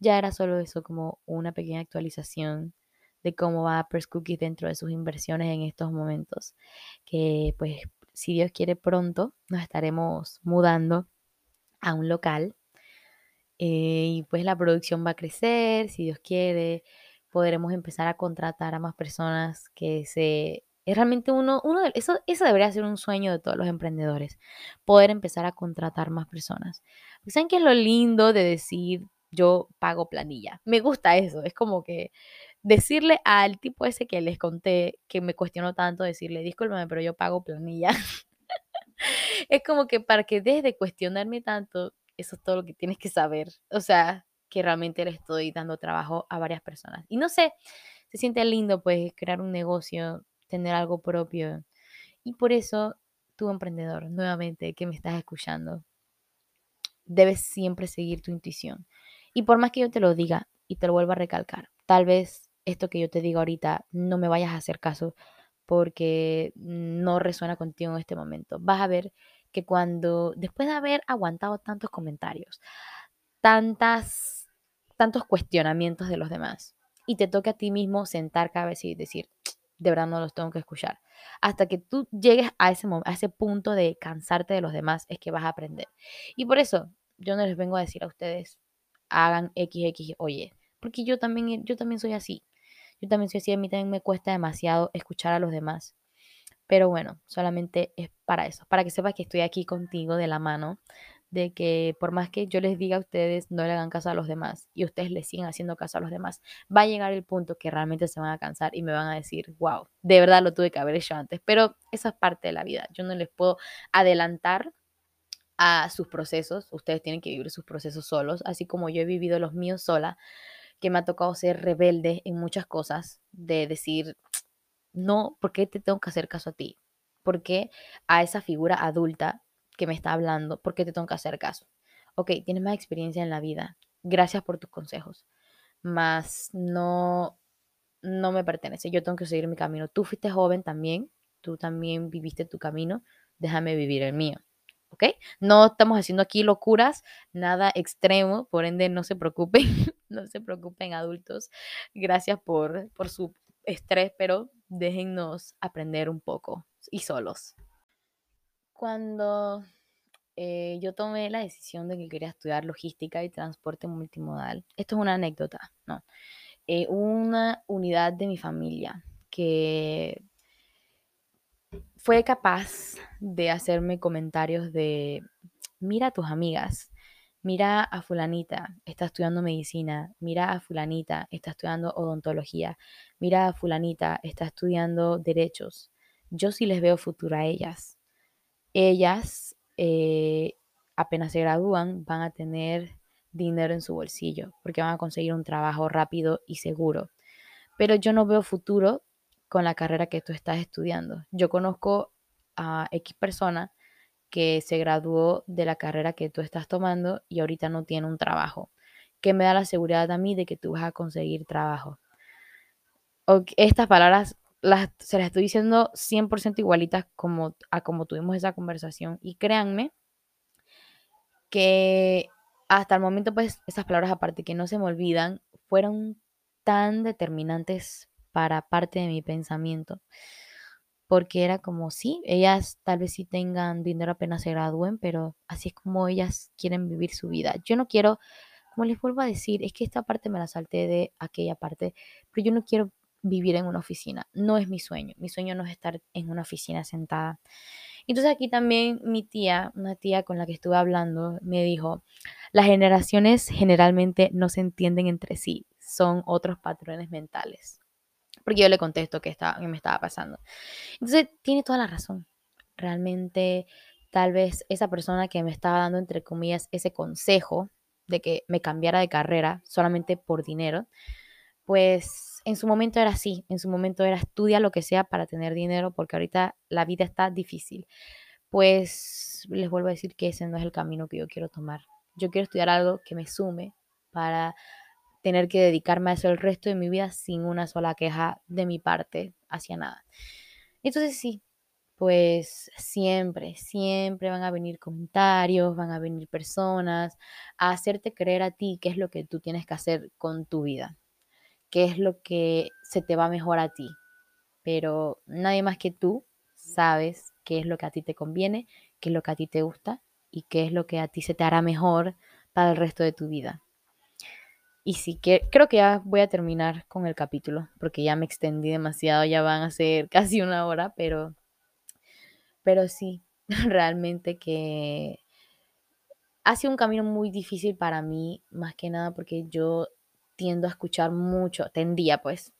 ya era solo eso, como una pequeña actualización de cómo va Press Cookies dentro de sus inversiones en estos momentos. Que pues si Dios quiere pronto nos estaremos mudando a un local eh, y pues la producción va a crecer, si Dios quiere, podremos empezar a contratar a más personas que se... Es realmente uno, uno de, eso, eso debería ser un sueño de todos los emprendedores, poder empezar a contratar más personas. ¿Saben qué es lo lindo de decir yo pago planilla? Me gusta eso, es como que decirle al tipo ese que les conté, que me cuestionó tanto, decirle, discúlpame, pero yo pago planilla. es como que para que dejes de cuestionarme tanto, eso es todo lo que tienes que saber. O sea, que realmente le estoy dando trabajo a varias personas. Y no sé, se siente lindo pues crear un negocio, tener algo propio. Y por eso, tu emprendedor, nuevamente, que me estás escuchando, debes siempre seguir tu intuición. Y por más que yo te lo diga y te lo vuelva a recalcar, tal vez esto que yo te digo ahorita, no me vayas a hacer caso porque no resuena contigo en este momento. Vas a ver que cuando, después de haber aguantado tantos comentarios, tantas, tantos cuestionamientos de los demás, y te toque a ti mismo sentar cabeza y decir, de verdad no los tengo que escuchar. Hasta que tú llegues a ese, a ese punto de cansarte de los demás, es que vas a aprender. Y por eso yo no les vengo a decir a ustedes, hagan XX, oye, porque yo también, yo también soy así. Yo también soy así, a mí también me cuesta demasiado escuchar a los demás. Pero bueno, solamente es para eso, para que sepas que estoy aquí contigo de la mano, de que por más que yo les diga a ustedes no le hagan caso a los demás y ustedes le siguen haciendo caso a los demás, va a llegar el punto que realmente se van a cansar y me van a decir, wow, de verdad lo tuve que haber hecho antes. Pero esa es parte de la vida. Yo no les puedo adelantar a sus procesos, ustedes tienen que vivir sus procesos solos, así como yo he vivido los míos sola, que me ha tocado ser rebelde en muchas cosas, de decir, no, ¿por qué te tengo que hacer caso a ti? ¿Por qué a esa figura adulta que me está hablando, por qué te tengo que hacer caso? Ok, tienes más experiencia en la vida, gracias por tus consejos, mas no, no me pertenece, yo tengo que seguir mi camino. Tú fuiste joven también, tú también viviste tu camino, déjame vivir el mío. ¿ok? No estamos haciendo aquí locuras, nada extremo, por ende no se preocupen, no se preocupen adultos, gracias por, por su estrés, pero déjennos aprender un poco y solos. Cuando eh, yo tomé la decisión de que quería estudiar logística y transporte multimodal, esto es una anécdota, ¿no? Eh, una unidad de mi familia que fue capaz de hacerme comentarios de, mira a tus amigas, mira a fulanita, está estudiando medicina, mira a fulanita, está estudiando odontología, mira a fulanita, está estudiando derechos. Yo sí les veo futuro a ellas. Ellas, eh, apenas se gradúan, van a tener dinero en su bolsillo porque van a conseguir un trabajo rápido y seguro. Pero yo no veo futuro con la carrera que tú estás estudiando. Yo conozco a X persona que se graduó de la carrera que tú estás tomando y ahorita no tiene un trabajo, que me da la seguridad a mí de que tú vas a conseguir trabajo. estas palabras se las estoy diciendo 100% igualitas como, a como tuvimos esa conversación y créanme que hasta el momento pues esas palabras aparte que no se me olvidan fueron tan determinantes para parte de mi pensamiento porque era como, sí, ellas tal vez sí tengan dinero apenas se gradúen, pero así es como ellas quieren vivir su vida. Yo no quiero, como les vuelvo a decir, es que esta parte me la salté de aquella parte, pero yo no quiero vivir en una oficina, no es mi sueño, mi sueño no es estar en una oficina sentada. Entonces aquí también mi tía, una tía con la que estuve hablando, me dijo, las generaciones generalmente no se entienden entre sí, son otros patrones mentales porque yo le contesto que, estaba, que me estaba pasando. Entonces, tiene toda la razón. Realmente, tal vez esa persona que me estaba dando, entre comillas, ese consejo de que me cambiara de carrera solamente por dinero, pues en su momento era así, en su momento era estudia lo que sea para tener dinero, porque ahorita la vida está difícil. Pues les vuelvo a decir que ese no es el camino que yo quiero tomar. Yo quiero estudiar algo que me sume para tener que dedicarme a eso el resto de mi vida sin una sola queja de mi parte hacia nada. Entonces sí, pues siempre, siempre van a venir comentarios, van a venir personas a hacerte creer a ti qué es lo que tú tienes que hacer con tu vida, qué es lo que se te va mejor a ti. Pero nadie más que tú sabes qué es lo que a ti te conviene, qué es lo que a ti te gusta y qué es lo que a ti se te hará mejor para el resto de tu vida. Y sí que creo que ya voy a terminar con el capítulo, porque ya me extendí demasiado, ya van a ser casi una hora, pero, pero sí, realmente que ha sido un camino muy difícil para mí, más que nada porque yo tiendo a escuchar mucho, tendía pues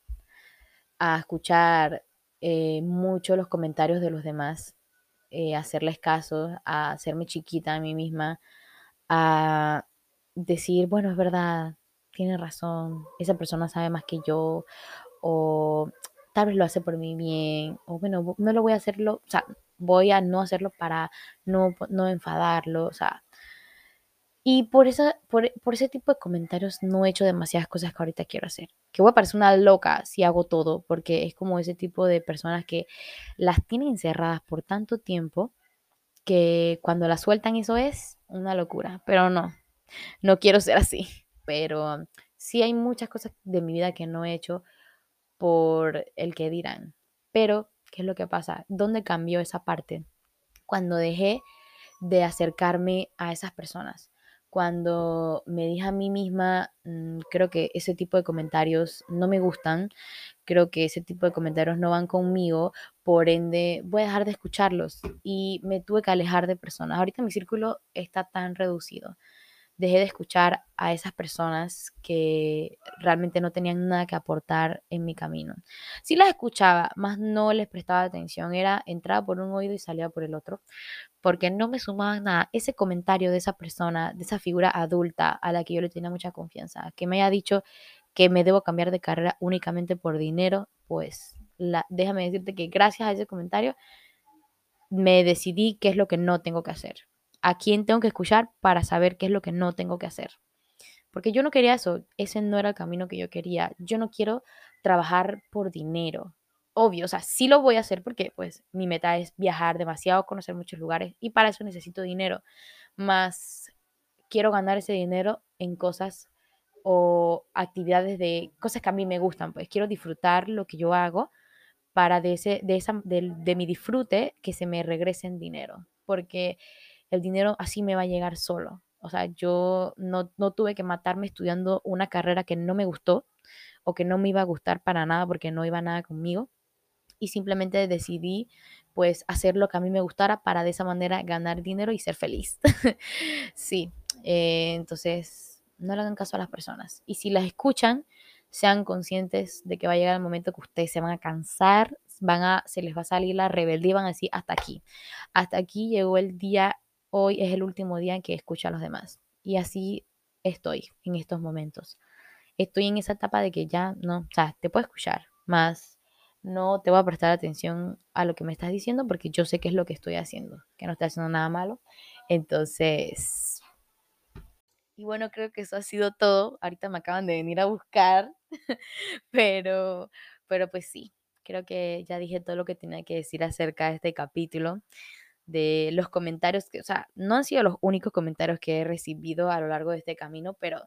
a escuchar eh, mucho los comentarios de los demás, eh, hacerles caso, a hacerme chiquita a mí misma, a decir, bueno, es verdad, tiene razón, esa persona sabe más que yo, o tal vez lo hace por mi bien, o bueno, no lo voy a hacerlo, o sea, voy a no hacerlo para no, no enfadarlo, o sea. Y por, esa, por, por, ese tipo de comentarios no he hecho demasiadas cosas que ahorita quiero hacer. Que voy a parecer una loca si hago todo, porque es como ese tipo de personas que las tienen encerradas por tanto tiempo que cuando las sueltan eso es una locura. Pero no, no quiero ser así pero sí hay muchas cosas de mi vida que no he hecho por el que dirán. Pero, ¿qué es lo que pasa? ¿Dónde cambió esa parte? Cuando dejé de acercarme a esas personas, cuando me dije a mí misma, mm, creo que ese tipo de comentarios no me gustan, creo que ese tipo de comentarios no van conmigo, por ende voy a dejar de escucharlos y me tuve que alejar de personas. Ahorita mi círculo está tan reducido dejé de escuchar a esas personas que realmente no tenían nada que aportar en mi camino. Sí las escuchaba, más no les prestaba atención, era entraba por un oído y salía por el otro, porque no me sumaban nada. Ese comentario de esa persona, de esa figura adulta a la que yo le tenía mucha confianza, que me haya dicho que me debo cambiar de carrera únicamente por dinero, pues la, déjame decirte que gracias a ese comentario me decidí qué es lo que no tengo que hacer a quién tengo que escuchar para saber qué es lo que no tengo que hacer. Porque yo no quería eso, ese no era el camino que yo quería. Yo no quiero trabajar por dinero. Obvio, o sea, sí lo voy a hacer porque pues mi meta es viajar demasiado, conocer muchos lugares y para eso necesito dinero. Más quiero ganar ese dinero en cosas o actividades de cosas que a mí me gustan, pues quiero disfrutar lo que yo hago para de, ese, de, esa, de, de mi disfrute que se me regrese dinero. Porque el dinero así me va a llegar solo. O sea, yo no, tuve que matarme estudiando una carrera que no me gustó o que no me iba a gustar para nada porque no iba nada conmigo. Y simplemente decidí pues hacer lo que a mí me gustara para de esa manera ganar dinero y ser feliz. sí, eh, entonces no le hagan caso a las personas. Y si las escuchan, sean conscientes de que va a llegar el momento que ustedes se van a cansar, van a, se les va a salir la rebeldía van a decir hasta aquí. Hasta aquí llegó el día hoy es el último día en que escucho a los demás. Y así estoy en estos momentos. Estoy en esa etapa de que ya no, o sea, te puedo escuchar, más no te voy a prestar atención a lo que me estás diciendo porque yo sé qué es lo que estoy haciendo, que no estoy haciendo nada malo. Entonces, y bueno, creo que eso ha sido todo. Ahorita me acaban de venir a buscar, pero, pero pues sí, creo que ya dije todo lo que tenía que decir acerca de este capítulo de los comentarios que, o sea, no han sido los únicos comentarios que he recibido a lo largo de este camino, pero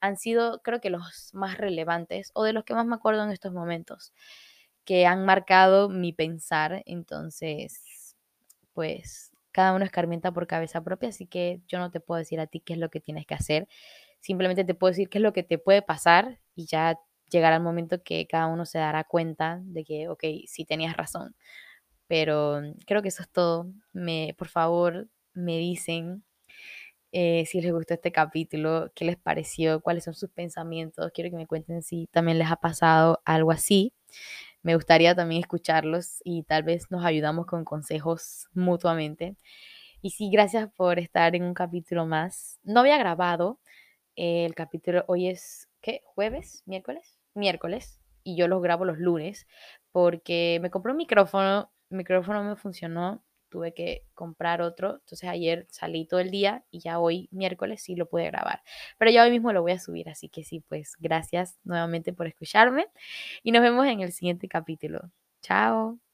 han sido creo que los más relevantes o de los que más me acuerdo en estos momentos, que han marcado mi pensar, entonces, pues cada uno escarmienta por cabeza propia, así que yo no te puedo decir a ti qué es lo que tienes que hacer, simplemente te puedo decir qué es lo que te puede pasar y ya llegará el momento que cada uno se dará cuenta de que, ok, sí tenías razón pero creo que eso es todo. Me, por favor, me dicen eh, si les gustó este capítulo, qué les pareció, cuáles son sus pensamientos. Quiero que me cuenten si también les ha pasado algo así. Me gustaría también escucharlos y tal vez nos ayudamos con consejos mutuamente. Y sí, gracias por estar en un capítulo más. No había grabado el capítulo, hoy es, ¿qué? ¿Jueves? ¿Miércoles? Miércoles. Y yo los grabo los lunes porque me compré un micrófono micrófono me funcionó, tuve que comprar otro. Entonces ayer salí todo el día y ya hoy miércoles sí lo pude grabar. Pero ya hoy mismo lo voy a subir, así que sí, pues gracias nuevamente por escucharme y nos vemos en el siguiente capítulo. Chao.